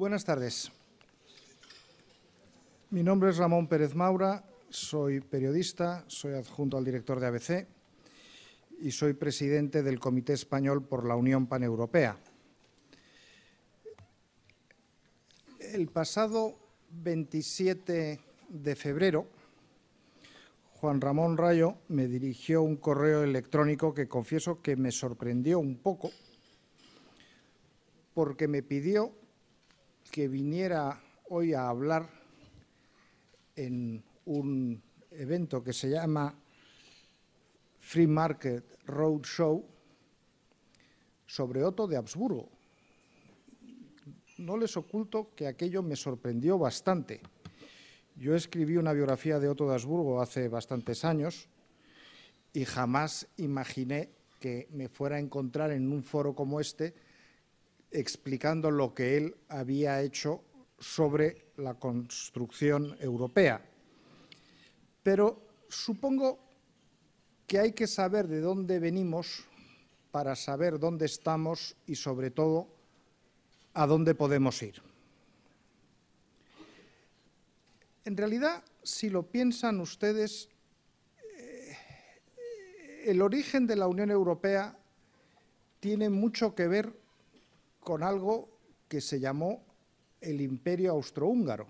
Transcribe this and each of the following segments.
Buenas tardes. Mi nombre es Ramón Pérez Maura, soy periodista, soy adjunto al director de ABC y soy presidente del Comité Español por la Unión Paneuropea. El pasado 27 de febrero, Juan Ramón Rayo me dirigió un correo electrónico que confieso que me sorprendió un poco porque me pidió que viniera hoy a hablar en un evento que se llama Free Market Road Show sobre Otto de Habsburgo. No les oculto que aquello me sorprendió bastante. Yo escribí una biografía de Otto de Habsburgo hace bastantes años y jamás imaginé que me fuera a encontrar en un foro como este explicando lo que él había hecho sobre la construcción europea. Pero supongo que hay que saber de dónde venimos para saber dónde estamos y, sobre todo, a dónde podemos ir. En realidad, si lo piensan ustedes, eh, el origen de la Unión Europea tiene mucho que ver con algo que se llamó el Imperio Austrohúngaro.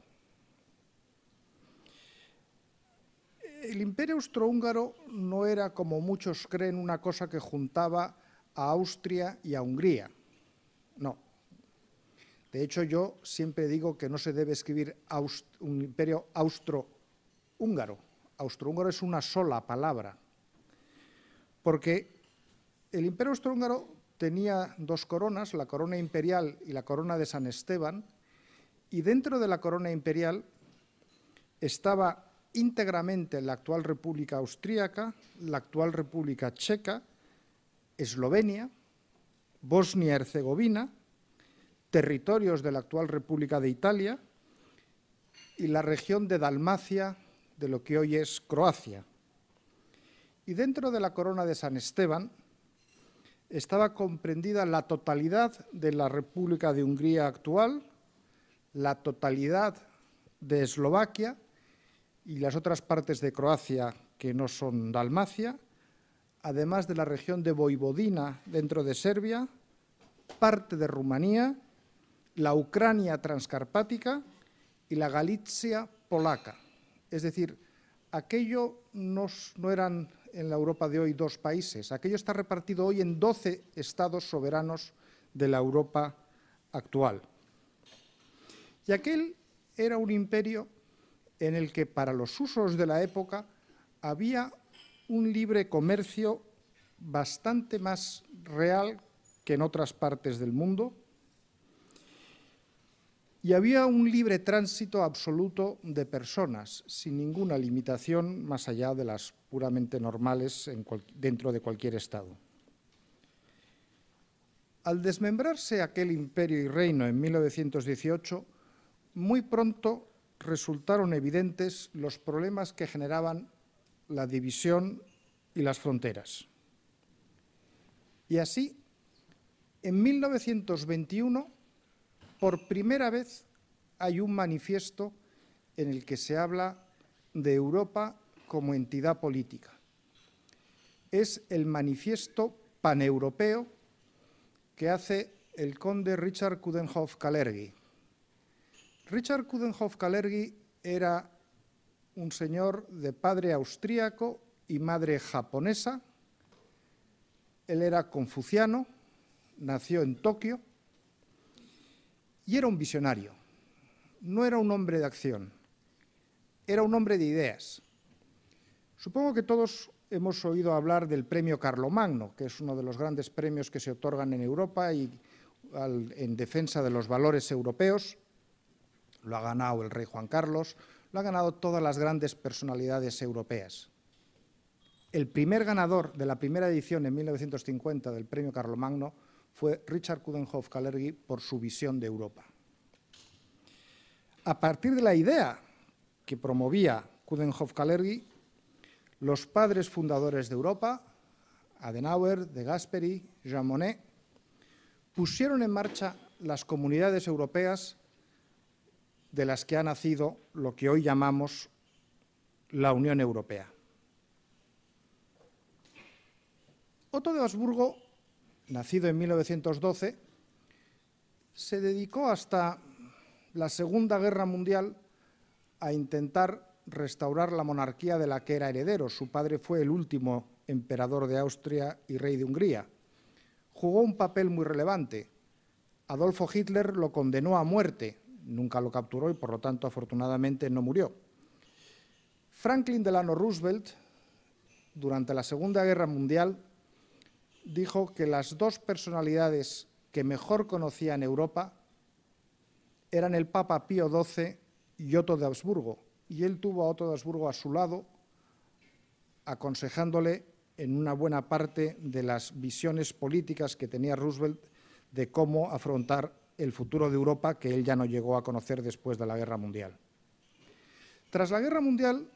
El Imperio Austrohúngaro no era, como muchos creen, una cosa que juntaba a Austria y a Hungría. No. De hecho, yo siempre digo que no se debe escribir un imperio austrohúngaro. Austrohúngaro es una sola palabra. Porque el imperio austrohúngaro tenía dos coronas, la corona imperial y la corona de San Esteban, y dentro de la corona imperial estaba íntegramente la actual República Austríaca, la actual República Checa, Eslovenia, Bosnia-Herzegovina, territorios de la actual República de Italia y la región de Dalmacia, de lo que hoy es Croacia. Y dentro de la corona de San Esteban estaba comprendida la totalidad de la República de Hungría actual, la totalidad de Eslovaquia y las otras partes de Croacia que no son Dalmacia, además de la región de Voivodina dentro de Serbia, parte de Rumanía, la Ucrania transcarpática y la Galicia polaca. Es decir, aquello no, no eran en la Europa de hoy dos países. Aquello está repartido hoy en 12 estados soberanos de la Europa actual. Y aquel era un imperio en el que para los usos de la época había un libre comercio bastante más real que en otras partes del mundo, y había un libre tránsito absoluto de personas, sin ninguna limitación más allá de las puramente normales dentro de cualquier Estado. Al desmembrarse aquel imperio y reino en 1918, muy pronto resultaron evidentes los problemas que generaban la división y las fronteras. Y así, en 1921, por primera vez hay un manifiesto en el que se habla de Europa como entidad política. Es el manifiesto paneuropeo que hace el conde Richard Kudenhoff Kalergi. Richard Kudenhoff Kalergi era un señor de padre austríaco y madre japonesa. Él era confuciano, nació en Tokio y era un visionario. No era un hombre de acción, era un hombre de ideas. Supongo que todos hemos oído hablar del premio Carlomagno, que es uno de los grandes premios que se otorgan en Europa y en defensa de los valores europeos. Lo ha ganado el rey Juan Carlos, lo han ganado todas las grandes personalidades europeas. El primer ganador de la primera edición en 1950 del premio Carlomagno fue Richard Kudenhoff Kalergi por su visión de Europa. A partir de la idea que promovía Kudenhoff Kalergi, los padres fundadores de Europa, Adenauer, De Gasperi, Jean Monnet, pusieron en marcha las comunidades europeas de las que ha nacido lo que hoy llamamos la Unión Europea. Otto de Habsburgo, nacido en 1912, se dedicó hasta la Segunda Guerra Mundial a intentar restaurar la monarquía de la que era heredero. Su padre fue el último emperador de Austria y rey de Hungría. Jugó un papel muy relevante. Adolfo Hitler lo condenó a muerte, nunca lo capturó y por lo tanto afortunadamente no murió. Franklin Delano Roosevelt, durante la Segunda Guerra Mundial, dijo que las dos personalidades que mejor conocían Europa eran el Papa Pío XII y Otto de Habsburgo, y él tuvo a Otto de Habsburgo a su lado, aconsejándole en una buena parte de las visiones políticas que tenía Roosevelt de cómo afrontar el futuro de Europa que él ya no llegó a conocer después de la Guerra Mundial. Tras la Guerra Mundial,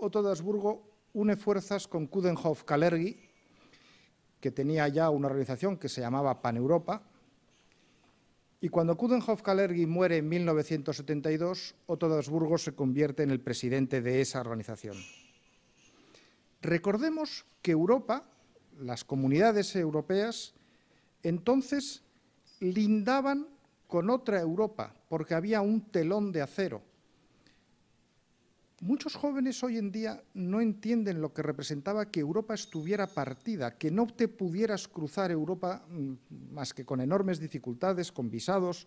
Otto de Habsburgo une fuerzas con Kudenhof Kalergi, que tenía ya una organización que se llamaba Paneuropa, y cuando Kudenhof Kalergi muere en 1972, Otto de Habsburgo se convierte en el presidente de esa organización. Recordemos que Europa, las comunidades europeas, entonces lindaban con otra Europa, porque había un telón de acero Muchos jóvenes hoy en día no entienden lo que representaba que Europa estuviera partida, que no te pudieras cruzar Europa mm, más que con enormes dificultades, con visados,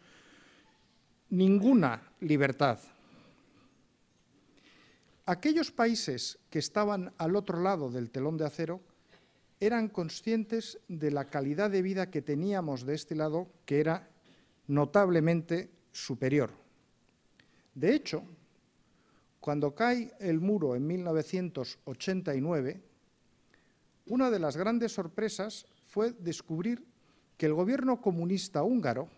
ninguna libertad. Aquellos países que estaban al otro lado del telón de acero eran conscientes de la calidad de vida que teníamos de este lado, que era notablemente superior. De hecho, cuando cae el muro en 1989, una de las grandes sorpresas fue descubrir que el gobierno comunista húngaro,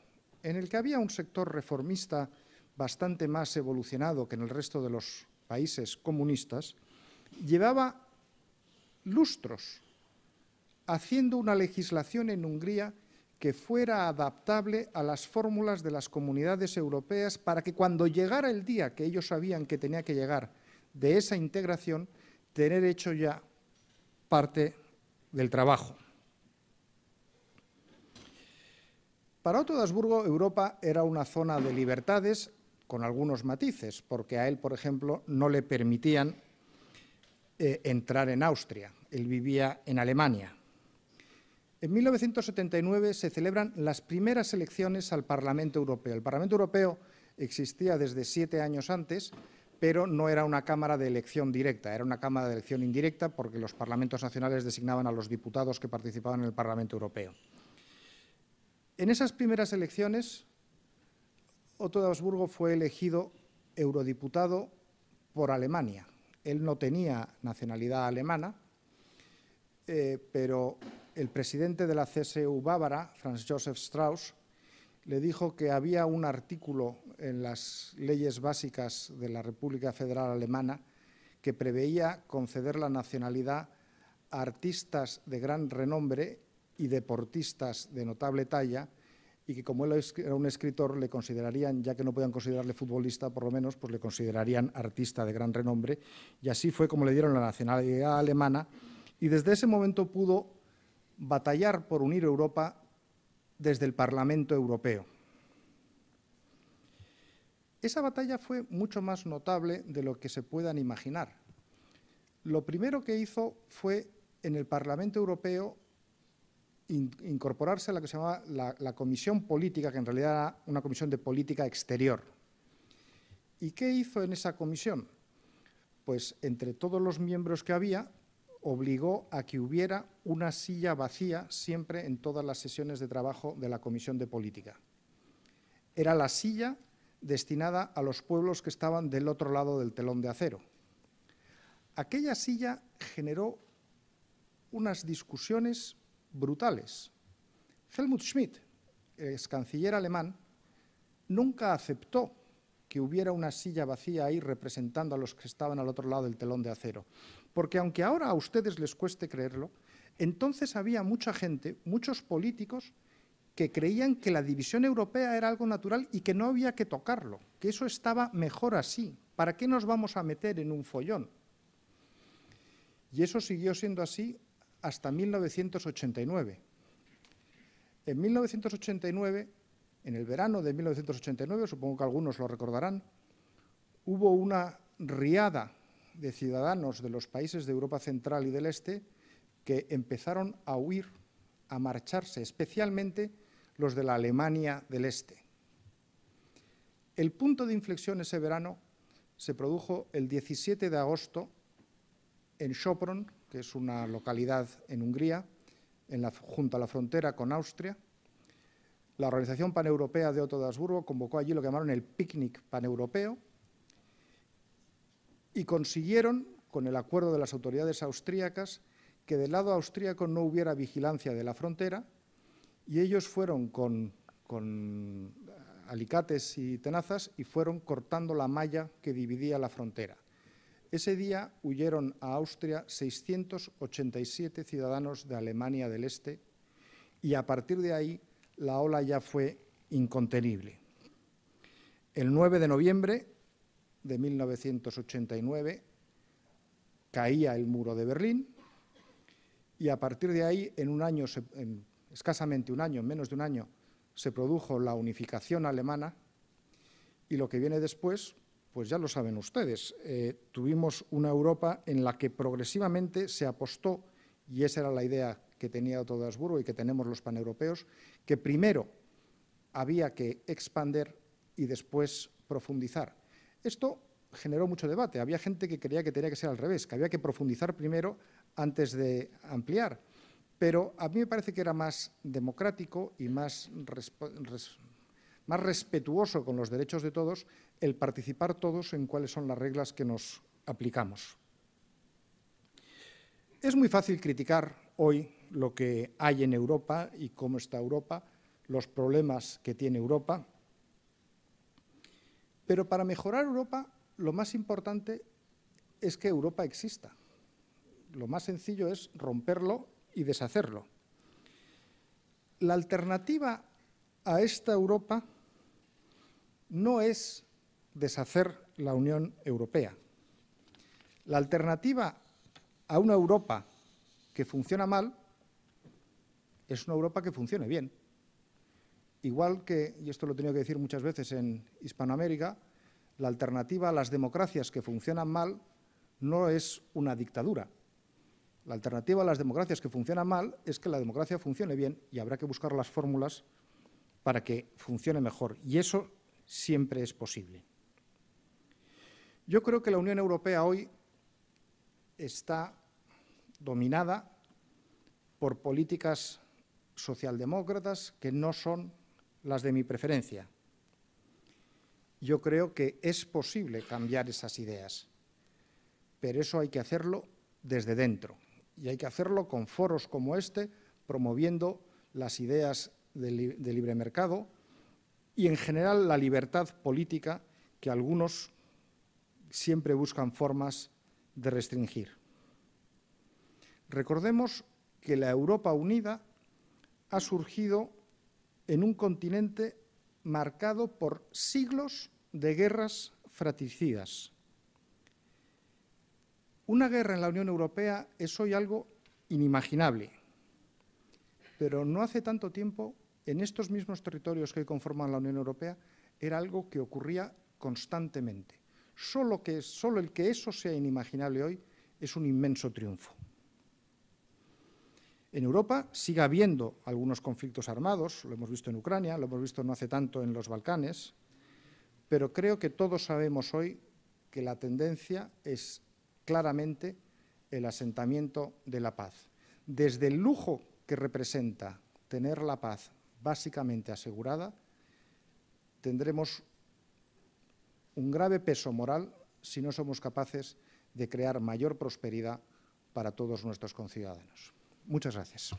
en el que había un sector reformista bastante más evolucionado que en el resto de los países comunistas, llevaba lustros haciendo una legislación en Hungría que fuera adaptable a las fórmulas de las comunidades europeas para que cuando llegara el día que ellos sabían que tenía que llegar de esa integración, tener hecho ya parte del trabajo. Para Otto de Habsburgo, Europa era una zona de libertades con algunos matices, porque a él, por ejemplo, no le permitían eh, entrar en Austria. Él vivía en Alemania. En 1979 se celebran las primeras elecciones al Parlamento Europeo. El Parlamento Europeo existía desde siete años antes, pero no era una Cámara de elección directa, era una Cámara de elección indirecta porque los parlamentos nacionales designaban a los diputados que participaban en el Parlamento Europeo. En esas primeras elecciones, Otto de Habsburgo fue elegido eurodiputado por Alemania. Él no tenía nacionalidad alemana, eh, pero el presidente de la CSU bávara, Franz Josef Strauss, le dijo que había un artículo en las leyes básicas de la República Federal Alemana que preveía conceder la nacionalidad a artistas de gran renombre y deportistas de notable talla y que como él era un escritor le considerarían, ya que no podían considerarle futbolista, por lo menos, pues le considerarían artista de gran renombre. Y así fue como le dieron la nacionalidad alemana y desde ese momento pudo batallar por unir Europa desde el Parlamento Europeo. Esa batalla fue mucho más notable de lo que se puedan imaginar. Lo primero que hizo fue en el Parlamento Europeo incorporarse a la que se llamaba la, la, Comisión Política, que en realidad era una comisión de política exterior. ¿Y qué hizo en esa comisión? Pues entre todos los miembros que había, obligó a que hubiera una silla vacía siempre en todas las sesiones de trabajo de la Comisión de Política. Era la silla destinada a los pueblos que estaban del otro lado del telón de acero. Aquella silla generó unas discusiones brutales. Helmut Schmidt, ex canciller alemán, nunca aceptó que hubiera una silla vacía ahí representando a los que estaban al otro lado del telón de acero. Porque aunque ahora a ustedes les cueste creerlo, entonces había mucha gente, muchos políticos, que creían que la división europea era algo natural y que no había que tocarlo, que eso estaba mejor así. ¿Para qué nos vamos a meter en un follón? Y eso siguió siendo así hasta 1989. En 1989, en el verano de 1989, supongo que algunos lo recordarán, hubo una riada de ciudadanos de los países de Europa Central y del Este que empezaron a huir, a marcharse, especialmente los de la Alemania del Este. El punto de inflexión ese verano se produjo el 17 de agosto en Sopron, que es una localidad en Hungría, junto a la frontera con Austria. La Organización Paneuropea de Otto de Habsburgo convocó allí lo que llamaron el picnic paneuropeo y consiguieron, con el acuerdo de las autoridades austríacas, que del lado austríaco no hubiera vigilancia de la frontera y ellos fueron con, alicates y tenazas y fueron cortando la malla que dividía la frontera. Ese día huyeron a Austria 687 ciudadanos de Alemania del Este y a partir de ahí la ola ya fue incontenible. El 9 de noviembre de 1989 caía el muro de Berlín y a partir de ahí, en un año, en escasamente un año, en menos de un año, se produjo la unificación alemana y lo que viene después, pues ya lo saben ustedes, eh, tuvimos una Europa en la que progresivamente se apostó, y esa era la idea que tenía Otto de Habsburgo y que tenemos los paneuropeos, que primero había que expander y después profundizar. Esto generó mucho debate. Había gente que creía que tenía que ser al revés, que había que profundizar primero antes de ampliar. Pero a mí me parece que era más democrático y más, más respetuoso con los derechos de todos el participar todos en cuáles son las reglas que nos aplicamos. Es muy fácil criticar hoy lo que hay en Europa y cómo está Europa, los problemas que tiene Europa, pero para mejorar Europa lo más importante es que Europa exista. Lo más sencillo es romperlo y deshacerlo. La alternativa a esta Europa no es deshacer la Unión Europea. La alternativa a una Europa que funciona mal es una Europa que funcione bien. Igual que, y esto lo he tenido que decir muchas veces en Hispanoamérica, la alternativa a las democracias que funcionan mal no es una dictadura, la alternativa a las democracias que funcionan mal es que la democracia funcione bien y habrá que buscar las fórmulas para que funcione mejor. Y eso siempre es posible. Yo creo que la Unión Europea hoy está dominada por políticas socialdemócratas que no son las de mi preferencia. Yo creo que es posible cambiar esas ideas, pero eso hay que hacerlo desde dentro y hay que hacerlo con foros como este, promoviendo las ideas de, libre mercado y, en general, la libertad política que algunos siempre buscan formas de restringir. Recordemos que la Europa unida ha surgido en un continente marcado por siglos de guerras fratricidas, una guerra en la Unión Europea es hoy algo inimaginable, pero no hace tanto tiempo, en estos mismos territorios que conforman la Unión Europea, era algo que ocurría constantemente. Solo, que, solo el que eso sea inimaginable hoy es un inmenso triunfo. En Europa sigue habiendo algunos conflictos armados, lo hemos visto en Ucrania, lo hemos visto no hace tanto en los Balcanes, pero creo que todos sabemos hoy que la tendencia es claramente el asentamiento de la paz. Desde el lujo que representa tener la paz básicamente asegurada, tendremos un grave peso moral si no somos capaces de crear mayor prosperidad para todos nuestros conciudadanos. Muchas gracias.